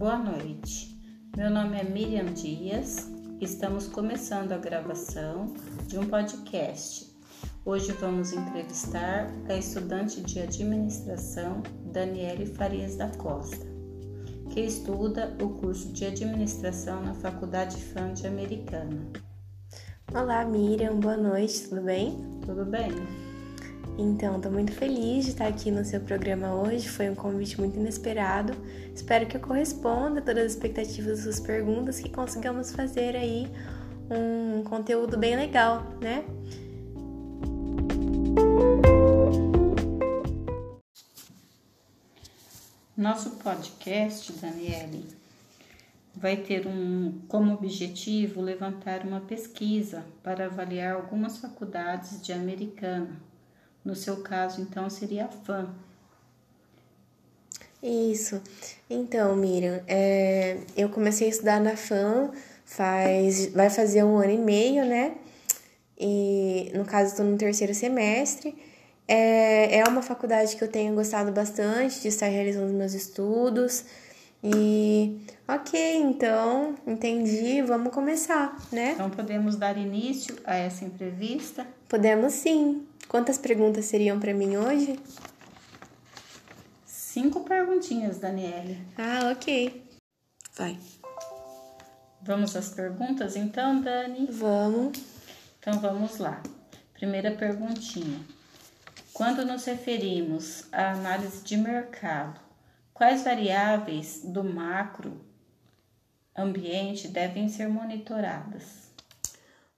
Boa noite. Meu nome é Miriam Dias. Estamos começando a gravação de um podcast. Hoje vamos entrevistar a estudante de administração Daniele Farias da Costa, que estuda o curso de administração na Faculdade FAND Americana. Olá, Miriam, boa noite, tudo bem? Tudo bem. Então, estou muito feliz de estar aqui no seu programa hoje. Foi um convite muito inesperado. Espero que eu corresponda a todas as expectativas das suas perguntas, que consigamos fazer aí um conteúdo bem legal, né? Nosso podcast, Daniele, vai ter um, como objetivo levantar uma pesquisa para avaliar algumas faculdades de Americana no seu caso, então, seria a FAM. Isso. Então, Miriam, é, eu comecei a estudar na FAM faz, vai fazer um ano e meio, né? E no caso, estou no terceiro semestre. É, é uma faculdade que eu tenho gostado bastante de estar realizando meus estudos. E ok, então entendi, vamos começar, né? Então podemos dar início a essa entrevista? Podemos sim. Quantas perguntas seriam para mim hoje? Cinco perguntinhas, Daniele. Ah, ok. Vai. Vamos às perguntas então, Dani? Vamos. Então vamos lá. Primeira perguntinha. Quando nos referimos à análise de mercado, quais variáveis do macro ambiente devem ser monitoradas?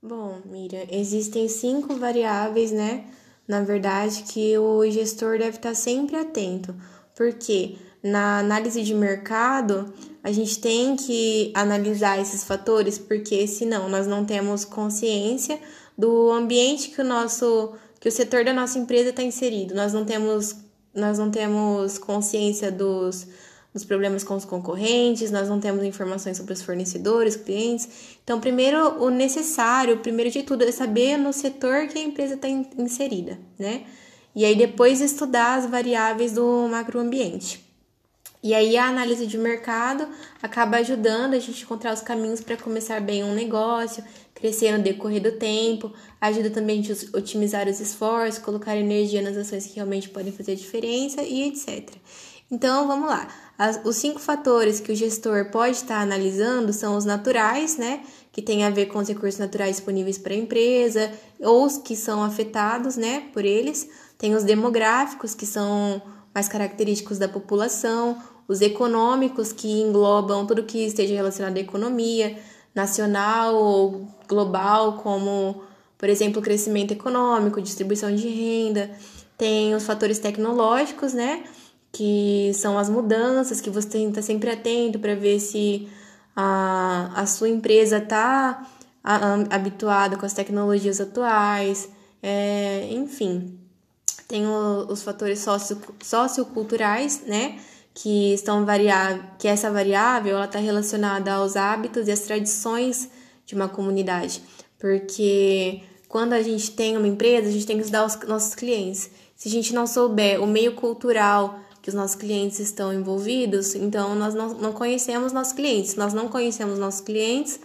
Bom, Miriam, existem cinco variáveis, né, na verdade, que o gestor deve estar sempre atento, porque na análise de mercado a gente tem que analisar esses fatores, porque senão nós não temos consciência do ambiente que o nosso que o setor da nossa empresa está inserido. Nós não temos nós não temos consciência dos dos problemas com os concorrentes, nós não temos informações sobre os fornecedores, clientes. Então, primeiro, o necessário, primeiro de tudo, é saber no setor que a empresa está inserida, né? E aí depois estudar as variáveis do macroambiente. E aí a análise de mercado acaba ajudando a gente a encontrar os caminhos para começar bem um negócio, crescer no decorrer do tempo, ajuda também a gente otimizar os esforços, colocar energia nas ações que realmente podem fazer diferença e etc. Então vamos lá. As, os cinco fatores que o gestor pode estar analisando são os naturais, né? Que tem a ver com os recursos naturais disponíveis para a empresa, ou os que são afetados, né, por eles. Tem os demográficos, que são mais característicos da população, os econômicos, que englobam tudo que esteja relacionado à economia nacional ou global, como, por exemplo, crescimento econômico, distribuição de renda. Tem os fatores tecnológicos, né? Que são as mudanças, que você tem que estar sempre atento para ver se a, a sua empresa está habituada com as tecnologias atuais, é, enfim. Tem o, os fatores socio, socioculturais, né? Que estão variável, que essa variável ela está relacionada aos hábitos e às tradições de uma comunidade. Porque quando a gente tem uma empresa, a gente tem que estudar os nossos clientes. Se a gente não souber o meio cultural que os nossos clientes estão envolvidos, então nós não, não conhecemos nossos clientes. Nós não conhecemos nossos clientes,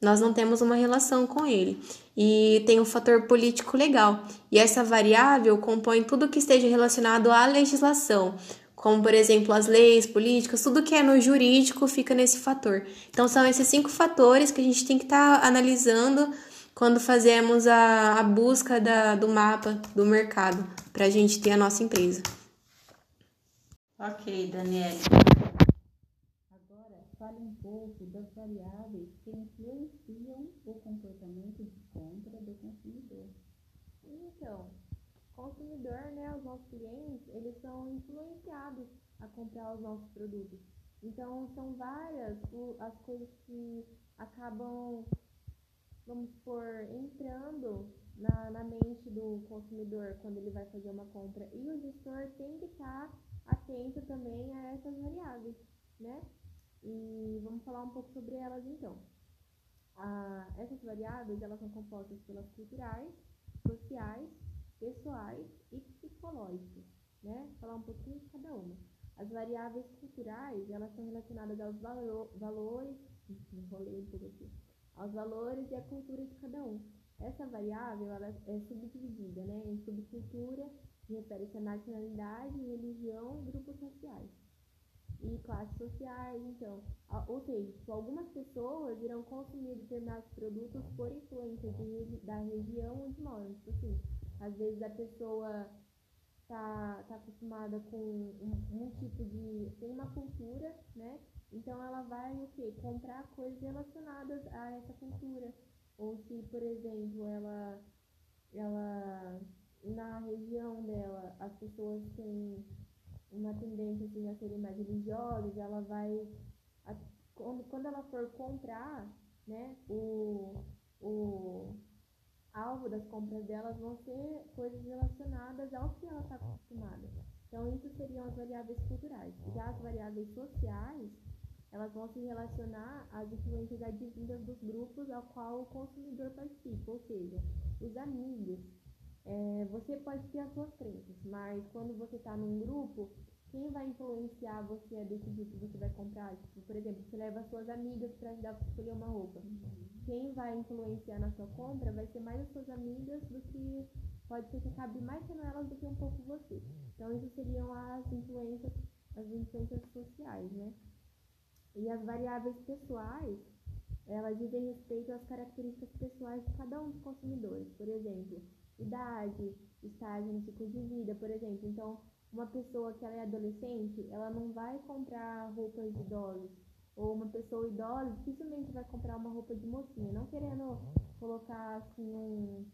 nós não temos uma relação com ele. E tem um fator político legal. E essa variável compõe tudo que esteja relacionado à legislação, como por exemplo as leis, políticas, tudo que é no jurídico fica nesse fator. Então são esses cinco fatores que a gente tem que estar tá analisando quando fazemos a, a busca da, do mapa do mercado para a gente ter a nossa empresa. Ok, Daniele. Agora, fale um pouco das variáveis que influenciam o comportamento de compra do consumidor. Então, consumidor, né, os nossos clientes, eles são influenciados a comprar os nossos produtos. Então, são várias as coisas que acabam, vamos por entrando na, na mente do consumidor quando ele vai fazer uma compra. E o gestor tem que estar tá atento também a essas variáveis, né? E vamos falar um pouco sobre elas então. Ah, essas variáveis elas são compostas pelas culturais, sociais, pessoais e psicológicas, né? Falar um pouquinho de cada uma. As variáveis culturais, elas são relacionadas aos valo valores, pouco aqui, aos valores e à cultura de cada um. Essa variável, ela é subdividida, né, em subcultura, refere-se à nacionalidade, religião e grupos sociais. E classes sociais, então, ou seja, tipo, algumas pessoas irão consumir determinados produtos por influência de, da região onde moram, tipo assim, às vezes a pessoa tá, tá acostumada com um, um tipo de, tem uma cultura, né, então ela vai o quê? Comprar coisas relacionadas a essa cultura, ou se, por exemplo, ela, ela na região dela as pessoas têm uma tendência assim, a serem mais religiosas, ela vai. A, quando, quando ela for comprar, né, o, o alvo das compras delas vão ser coisas relacionadas ao que ela está acostumada. Então, isso seriam as variáveis culturais. Já as variáveis sociais, elas vão se relacionar às influências advindas dos grupos ao qual o consumidor participa, ou seja, os amigos, é, você pode ter as suas crenças, mas quando você está num grupo, quem vai influenciar você a decidir se você vai comprar? Tipo, por exemplo, você leva suas amigas para ajudar você escolher uma roupa. Quem vai influenciar na sua compra vai ser mais as suas amigas do que pode ser que acabe mais sendo elas do que um pouco você. Então, isso seriam as influências, as influências sociais, né? E as variáveis pessoais, elas dizem respeito às características pessoais de cada um dos consumidores. Por exemplo, idade, estágio no ciclo de vida, por exemplo. Então, uma pessoa que ela é adolescente, ela não vai comprar roupas de idosos. Ou uma pessoa idosa dificilmente vai comprar uma roupa de mocinha, não querendo colocar assim um,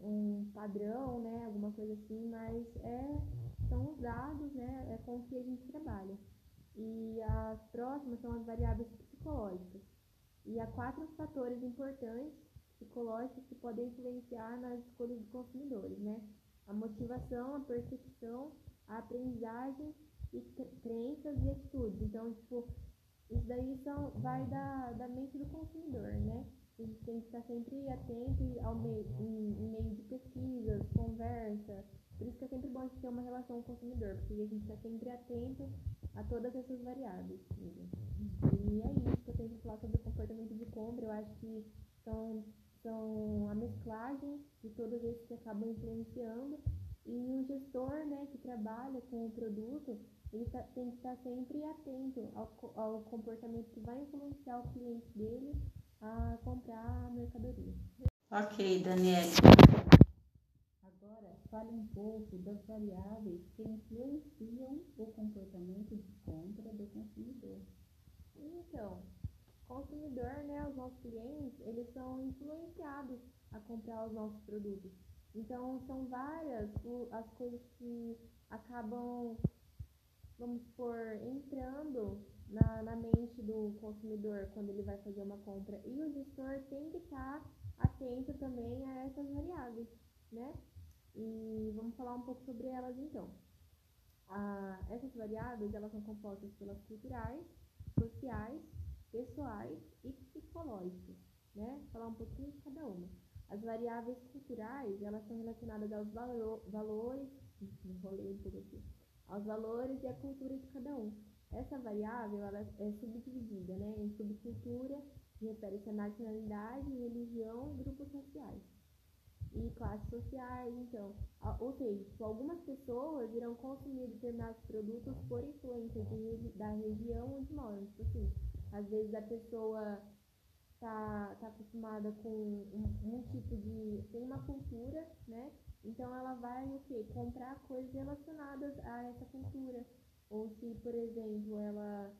um padrão, né? Alguma coisa assim, mas é, são os dados, né? É com que a gente trabalha. E as próximas são as variáveis psicológicas. E há quatro fatores importantes psicológicos que podem influenciar nas escolhas dos consumidores, né? A motivação, a percepção, a aprendizagem e crenças e atitudes. Então, tipo, isso daí são, vai da, da mente do consumidor, né? A gente tem que estar sempre atento ao meio, em, em meio de pesquisas, conversa. Por isso que é sempre bom a gente ter uma relação com o consumidor, porque a gente está sempre atento a todas essas variáveis. E é isso que eu tenho que falar sobre o comportamento de compra. Eu acho que são são a mesclagem de todos esses que acabam influenciando e o gestor né, que trabalha com o produto, ele tá, tem que estar sempre atento ao, ao comportamento que vai influenciar o cliente dele a comprar a mercadoria. Ok, Daniela. Agora, fale um pouco das variáveis que influenciam o comportamento de compra do consumidor. Então, consumidor, né, os nossos clientes, eles são influenciados a comprar os nossos produtos. Então, são várias as coisas que acabam, vamos supor, entrando na, na mente do consumidor quando ele vai fazer uma compra. E o gestor tem que estar atento também a essas variáveis, né? E vamos falar um pouco sobre elas então. Ah, essas variáveis, elas são compostas pelas culturais, sociais, pessoais e psicológicos, né? Falar um pouquinho de cada uma. As variáveis culturais, elas são relacionadas aos valo valores, enrolei um aqui, aos valores e à cultura de cada um. Essa variável, ela é subdividida, né, em subcultura, que refere-se à nacionalidade, religião e grupos sociais. E classes sociais, então. Ou seja, tipo, algumas pessoas irão consumir determinados produtos por influência de, da região onde moram. Tipo assim, às vezes a pessoa tá, tá acostumada com um, um, tipo de. tem uma cultura, né? Então ela vai o quê? Comprar coisas relacionadas a essa cultura. Ou se, por exemplo, ela,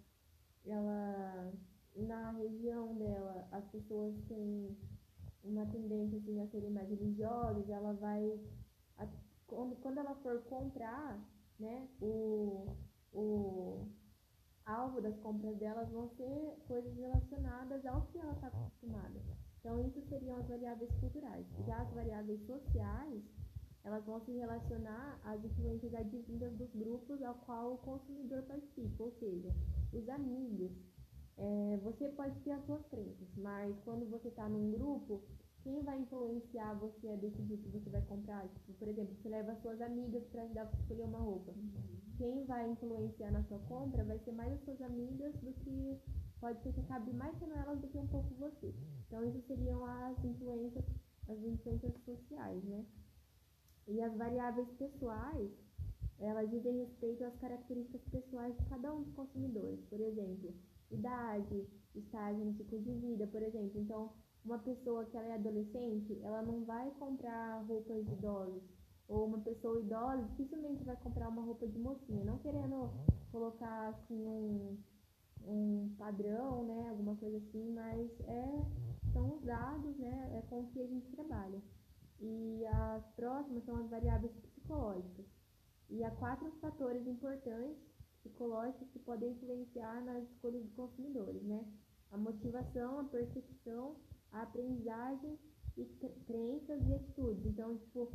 ela na região dela as pessoas têm uma tendência assim, a serem mais religiosas, ela vai. A, quando, quando ela for comprar, né, o, o alvo das compras delas vão ser coisas relacionadas ao que ela está acostumada. Então, isso seriam as variáveis culturais. Já as variáveis sociais, elas vão se relacionar às influências advindas dos grupos ao qual o consumidor participa, ou seja, os amigos. É, você pode ter as suas crenças, mas quando você está num grupo, quem vai influenciar você a decidir o que você vai comprar? Tipo, por exemplo, você leva suas amigas para ajudar a escolher uma roupa. Quem vai influenciar na sua compra vai ser mais as suas amigas do que pode ser que acabe mais sendo elas do que um pouco você. Então, isso seriam as influências, as influências sociais, né? E as variáveis pessoais, elas dizem respeito às características pessoais de cada um dos consumidores. Por exemplo, idade, estágio no ciclo de vida, por exemplo. Então, uma pessoa que ela é adolescente, ela não vai comprar roupas de idosos. Ou uma pessoa idosa dificilmente vai comprar uma roupa de mocinha, não querendo colocar assim um, um padrão, né, alguma coisa assim, mas é, são os dados, né, é com que a gente trabalha. E as próximas são as variáveis psicológicas. E há quatro fatores importantes psicológicos que podem influenciar nas escolhas dos consumidores, né? A motivação, a percepção, a aprendizagem e crenças e atitudes. Então, tipo,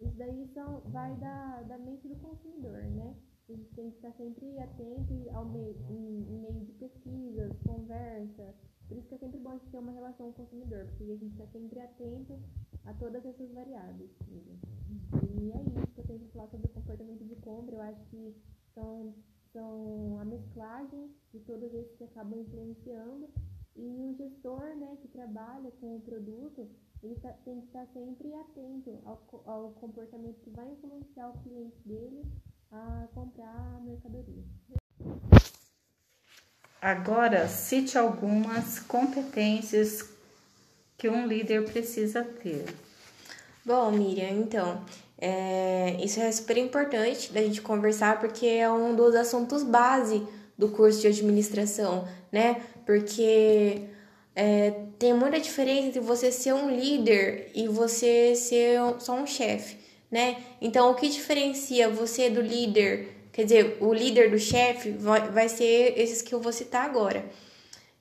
isso daí são, vai da, da mente do consumidor, né? A gente tem que estar sempre atento ao meio, em, em meio de pesquisas, conversa. Por isso que é sempre bom a gente ter uma relação com o consumidor, porque a gente está sempre atento a todas essas variáveis. E é isso que eu tenho que falar sobre o comportamento de compra. Eu acho que são, são a mesclagem de todos esses que acabam influenciando e o gestor né, que trabalha com o produto, ele tá, tem que estar sempre atento ao, ao comportamento que vai influenciar o cliente dele a comprar a mercadoria. Agora, cite algumas competências que um líder precisa ter. Bom, Miriam, então, é, isso é super importante da gente conversar porque é um dos assuntos base do curso de administração, né? Porque é, tem muita diferença entre você ser um líder e você ser só um chefe, né? Então, o que diferencia você do líder, quer dizer, o líder do chefe vai, vai ser esses que eu vou citar agora.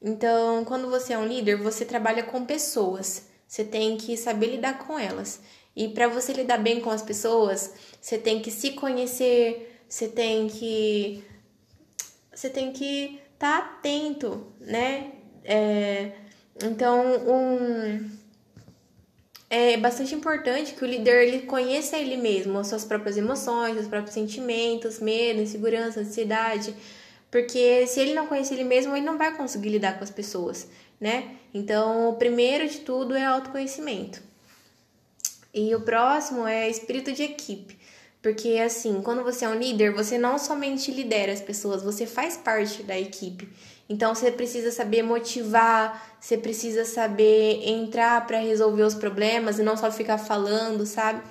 Então, quando você é um líder, você trabalha com pessoas, você tem que saber lidar com elas. E para você lidar bem com as pessoas, você tem que se conhecer, você tem que você tem que estar tá atento, né? É, então, um, é bastante importante que o líder ele conheça ele mesmo, as suas próprias emoções, os próprios sentimentos, medo, insegurança, ansiedade, porque se ele não conhece ele mesmo, ele não vai conseguir lidar com as pessoas, né? Então, o primeiro de tudo é autoconhecimento. E o próximo é espírito de equipe. Porque assim, quando você é um líder, você não somente lidera as pessoas, você faz parte da equipe. Então você precisa saber motivar, você precisa saber entrar para resolver os problemas e não só ficar falando, sabe?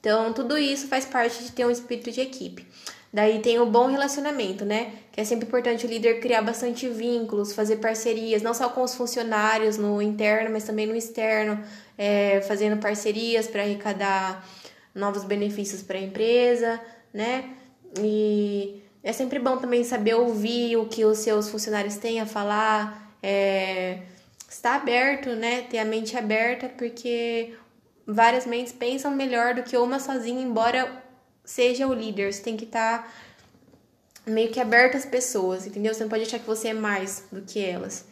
Então tudo isso faz parte de ter um espírito de equipe. Daí tem o bom relacionamento, né? Que é sempre importante o líder criar bastante vínculos, fazer parcerias, não só com os funcionários no interno, mas também no externo, é, fazendo parcerias para arrecadar novos benefícios para a empresa, né? E é sempre bom também saber ouvir o que os seus funcionários têm a falar, é, estar aberto, né? Ter a mente aberta, porque várias mentes pensam melhor do que uma sozinha, embora seja o líder. Você tem que estar meio que aberto às pessoas, entendeu? Você não pode achar que você é mais do que elas.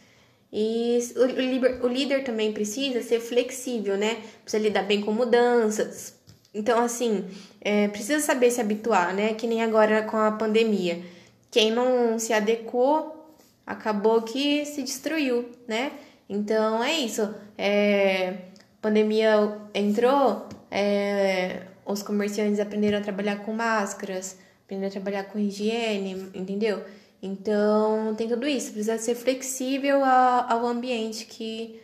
E o, o líder também precisa ser flexível, né? Precisa lidar bem com mudanças, então, assim, é, precisa saber se habituar, né? Que nem agora com a pandemia. Quem não se adequou acabou que se destruiu, né? Então é isso. É, pandemia entrou, é, os comerciantes aprenderam a trabalhar com máscaras, aprenderam a trabalhar com higiene, entendeu? Então tem tudo isso. Precisa ser flexível ao ambiente que,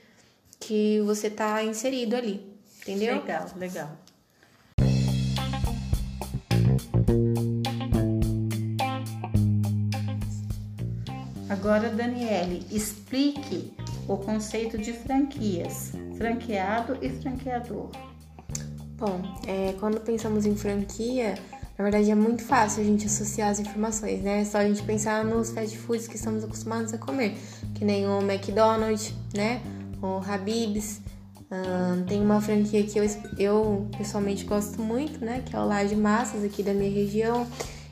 que você está inserido ali, entendeu? Legal, legal. Agora, Daniele, explique o conceito de franquias, franqueado e franqueador. Bom, é, quando pensamos em franquia, na verdade é muito fácil a gente associar as informações, né? É só a gente pensar nos fast foods que estamos acostumados a comer, que nem o McDonald's, né? O Habib's. tem uma franquia que eu, eu pessoalmente gosto muito, né? Que é o Laje Massas aqui da minha região.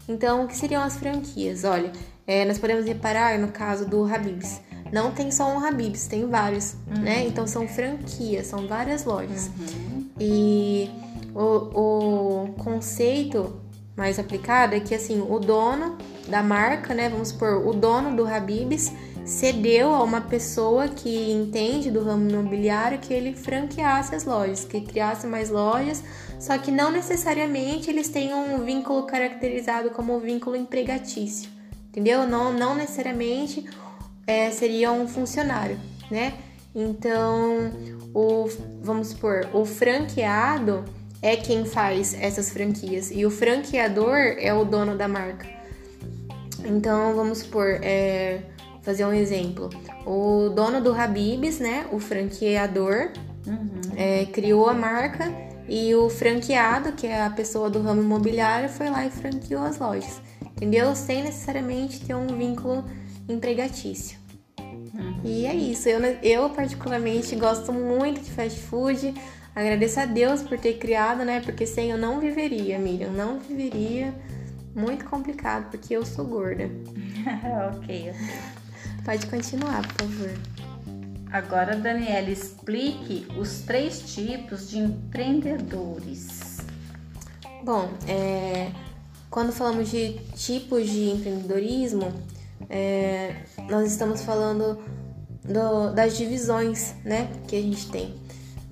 Então, o que seriam as franquias? Olha, é, nós podemos reparar no caso do Habib's. não tem só um Habibs, tem vários, uhum. né? Então são franquias, são várias lojas. Uhum. E o, o conceito mais aplicado é que assim, o dono da marca, né? Vamos supor, o dono do Habibs cedeu a uma pessoa que entende do ramo imobiliário que ele franqueasse as lojas, que criasse mais lojas, só que não necessariamente eles têm um vínculo caracterizado como vínculo empregatício, entendeu? Não, não necessariamente é, seria um funcionário, né? Então, o, vamos supor, o franqueado é quem faz essas franquias e o franqueador é o dono da marca. Então, vamos supor, é, fazer um exemplo. O dono do Habibs, né, o franqueador, uhum. é, criou a marca e o franqueado, que é a pessoa do ramo imobiliário, foi lá e franqueou as lojas, entendeu? Sem necessariamente ter um vínculo empregatício. Uhum. E é isso. Eu, eu, particularmente, gosto muito de fast food. Agradeço a Deus por ter criado, né? Porque sem eu não viveria, Miriam. Não viveria. Muito complicado, porque eu sou gorda. ok. Pode continuar, por favor. Agora, Daniela, explique os três tipos de empreendedores. Bom, é, quando falamos de tipos de empreendedorismo, é, nós estamos falando do, das divisões né, que a gente tem.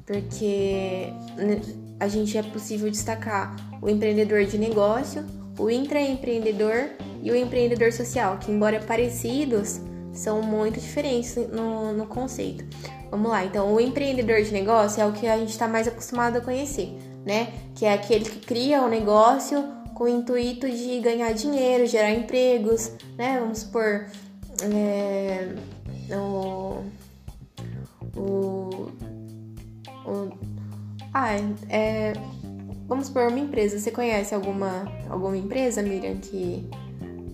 Porque né, a gente é possível destacar o empreendedor de negócio, o intraempreendedor e o empreendedor social, que embora parecidos, são muito diferentes no, no conceito. Vamos lá, então o empreendedor de negócio é o que a gente está mais acostumado a conhecer, né? Que é aquele que cria o negócio com o intuito de ganhar dinheiro, gerar empregos, né? Vamos supor, é, o, o, o, ah, é, vamos supor uma empresa. Você conhece alguma, alguma empresa, Miriam, que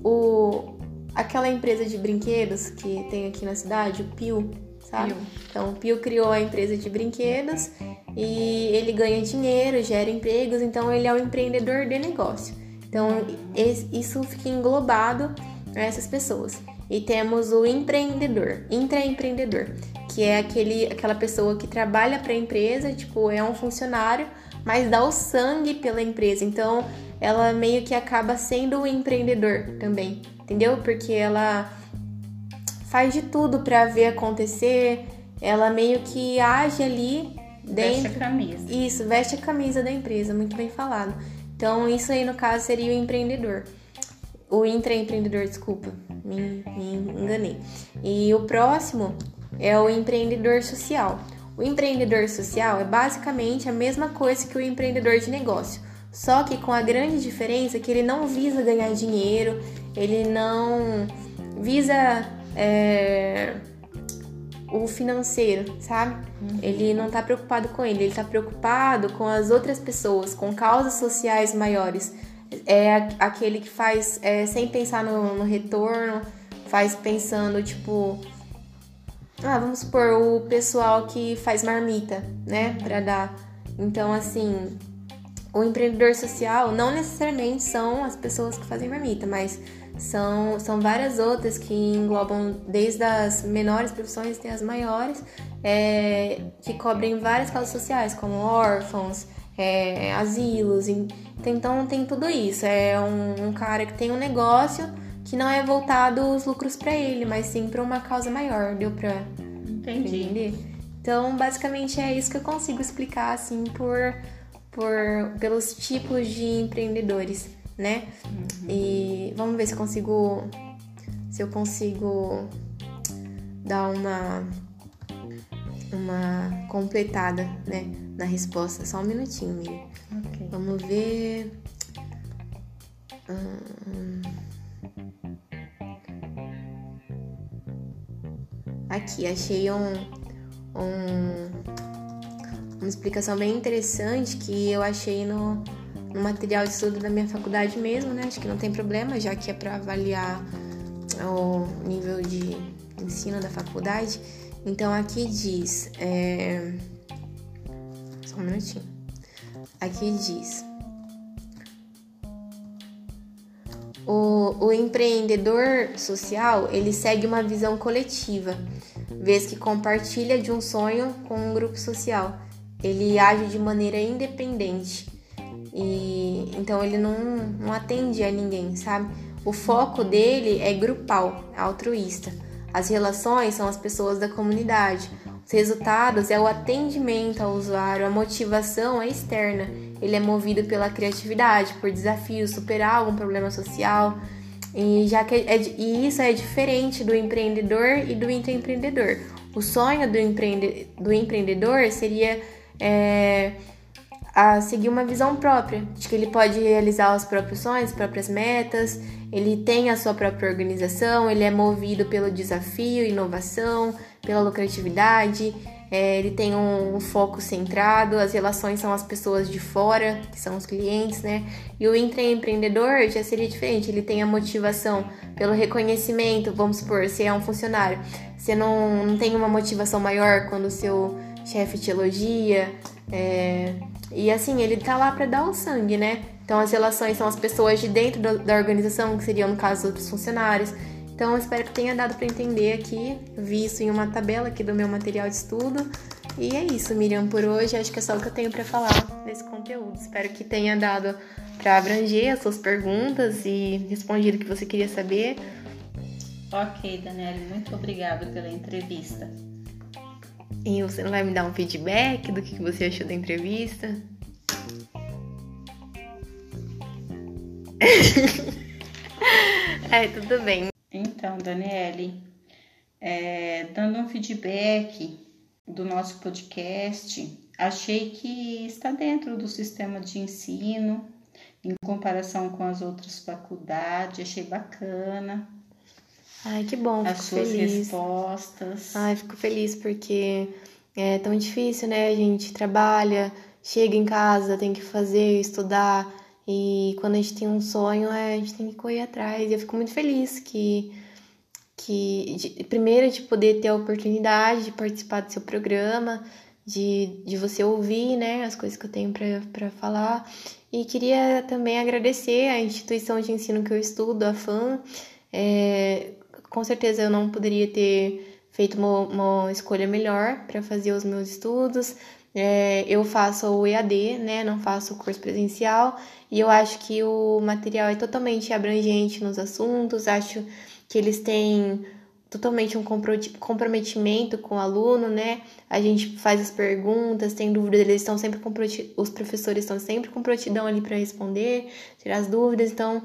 o, aquela empresa de brinquedos que tem aqui na cidade, o Pio, sabe? Pio. Então, o Pio criou a empresa de brinquedos e ele ganha dinheiro, gera empregos, então ele é um empreendedor de negócio. Então, isso fica englobado a essas pessoas. E temos o empreendedor, intraempreendedor, que é aquele, aquela pessoa que trabalha para a empresa, tipo, é um funcionário, mas dá o sangue pela empresa. Então, ela meio que acaba sendo o empreendedor também entendeu? Porque ela faz de tudo para ver acontecer, ela meio que age ali dentro. Veste a camisa. Isso, veste a camisa da empresa, muito bem falado. Então, isso aí no caso seria o empreendedor. O intraempreendedor, desculpa, me, me enganei. E o próximo é o empreendedor social. O empreendedor social é basicamente a mesma coisa que o empreendedor de negócio, só que com a grande diferença que ele não visa ganhar dinheiro, ele não visa é, o financeiro, sabe? Uhum. Ele não tá preocupado com ele, ele tá preocupado com as outras pessoas, com causas sociais maiores. É aquele que faz é, sem pensar no, no retorno, faz pensando, tipo, ah, vamos supor, o pessoal que faz marmita, né, para dar. Então, assim, o empreendedor social não necessariamente são as pessoas que fazem marmita, mas são, são várias outras que englobam desde as menores profissões até as maiores, é, que cobrem várias causas sociais, como órfãos, é, asilos. Então tem tudo isso. É um, um, cara que tem um negócio que não é voltado os lucros para ele, mas sim para uma causa maior. Deu para entender? Então, basicamente é isso que eu consigo explicar assim por, por pelos tipos de empreendedores né? Uhum. E vamos ver se eu consigo se eu consigo dar uma uma completada, né, na resposta. Só um minutinho, Miriam. Okay. Vamos ver. Hum... Aqui, achei um, um, uma explicação bem interessante que eu achei no, no material de estudo da minha faculdade mesmo, né? Acho que não tem problema, já que é para avaliar o nível de ensino da faculdade. Então aqui diz. É... Só um minutinho. Aqui diz. O, o empreendedor social, ele segue uma visão coletiva, vez que compartilha de um sonho com um grupo social. Ele age de maneira independente. E então ele não, não atende a ninguém, sabe? O foco dele é grupal, altruísta. As relações são as pessoas da comunidade. Os resultados é o atendimento ao usuário, a motivação é externa. Ele é movido pela criatividade, por desafios, superar algum problema social. E, já que é, e isso é diferente do empreendedor e do intraempreendedor. O sonho do, empreende, do empreendedor seria é, a seguir uma visão própria, de que ele pode realizar os próprios sonhos, as próprias metas, ele tem a sua própria organização, ele é movido pelo desafio, inovação, pela lucratividade, é, ele tem um, um, foco centrado, as relações são as pessoas de fora, que são os clientes, né? E o intraempreendedor já seria diferente, ele tem a motivação pelo reconhecimento, vamos supor, se é um funcionário, você não, não tem uma motivação maior quando o seu chefe te elogia, é, e assim, ele tá lá para dar o sangue, né? Então as relações são as pessoas de dentro da organização, que seriam no caso outros funcionários. Então eu espero que tenha dado para entender aqui, vi isso em uma tabela aqui do meu material de estudo. E é isso, Miriam, por hoje acho que é só o que eu tenho para falar nesse conteúdo. Espero que tenha dado para abranger as suas perguntas e respondido o que você queria saber. Ok, Daniela, muito obrigada pela entrevista. E você não vai me dar um feedback do que você achou da entrevista? é, tudo bem. Então, Daniele, é, dando um feedback do nosso podcast, achei que está dentro do sistema de ensino, em comparação com as outras faculdades, achei bacana. Ai, que bom, as suas feliz. respostas. Ai, fico feliz porque é tão difícil, né? A gente trabalha, chega em casa, tem que fazer, estudar. E quando a gente tem um sonho, é, a gente tem que correr atrás. E eu fico muito feliz que, que de, primeiro, de poder ter a oportunidade de participar do seu programa, de, de você ouvir né, as coisas que eu tenho para falar. E queria também agradecer à instituição de ensino que eu estudo, a FAM. É, com certeza eu não poderia ter feito uma, uma escolha melhor para fazer os meus estudos. É, eu faço o EAD, né? Não faço o curso presencial. E eu acho que o material é totalmente abrangente nos assuntos. Acho que eles têm totalmente um comprometimento com o aluno, né? A gente faz as perguntas, tem dúvidas, eles estão sempre com os professores estão sempre com prontidão ali para responder, tirar as dúvidas. Então,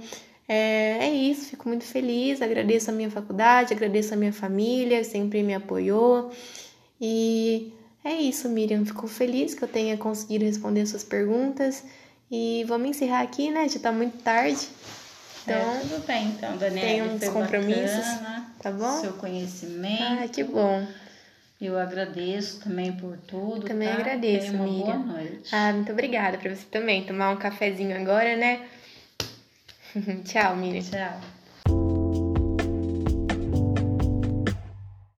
é, é isso, fico muito feliz, agradeço a minha faculdade, agradeço a minha família, sempre me apoiou. E é isso, Miriam, fico feliz que eu tenha conseguido responder suas perguntas. E vamos encerrar aqui, né? Já tá muito tarde. Então, é, tudo bem, então, Daniela. Tem uns compromissos. Bacana, tá bom? Seu conhecimento. Ah, que bom. Eu agradeço também por tudo. Também tá? agradeço, Tenha uma Miriam. Boa noite. Ah, muito obrigada para você também. Tomar um cafezinho agora, né? Ciao Miri. Ciao.